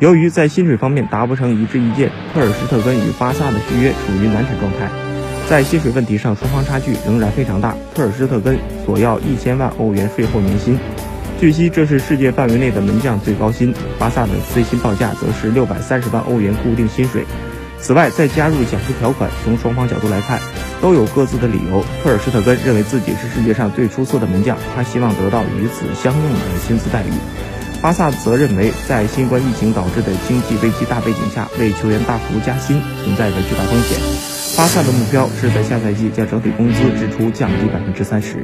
由于在薪水方面达不成一致意见，特尔施特根与巴萨的续约处于难产状态。在薪水问题上，双方差距仍然非常大。特尔施特根索要一千万欧元税后年薪，据悉这是世界范围内的门将最高薪。巴萨的最新报价则是六百三十万欧元固定薪水，此外再加入奖金条款。从双方角度来看，都有各自的理由。特尔施特根认为自己是世界上最出色的门将，他希望得到与此相应的薪资待遇。巴萨则认为，在新冠疫情导致的经济危机大背景下，为球员大幅加薪存在着巨大风险。巴萨的目标是在下赛季将整体工资支出降低百分之三十。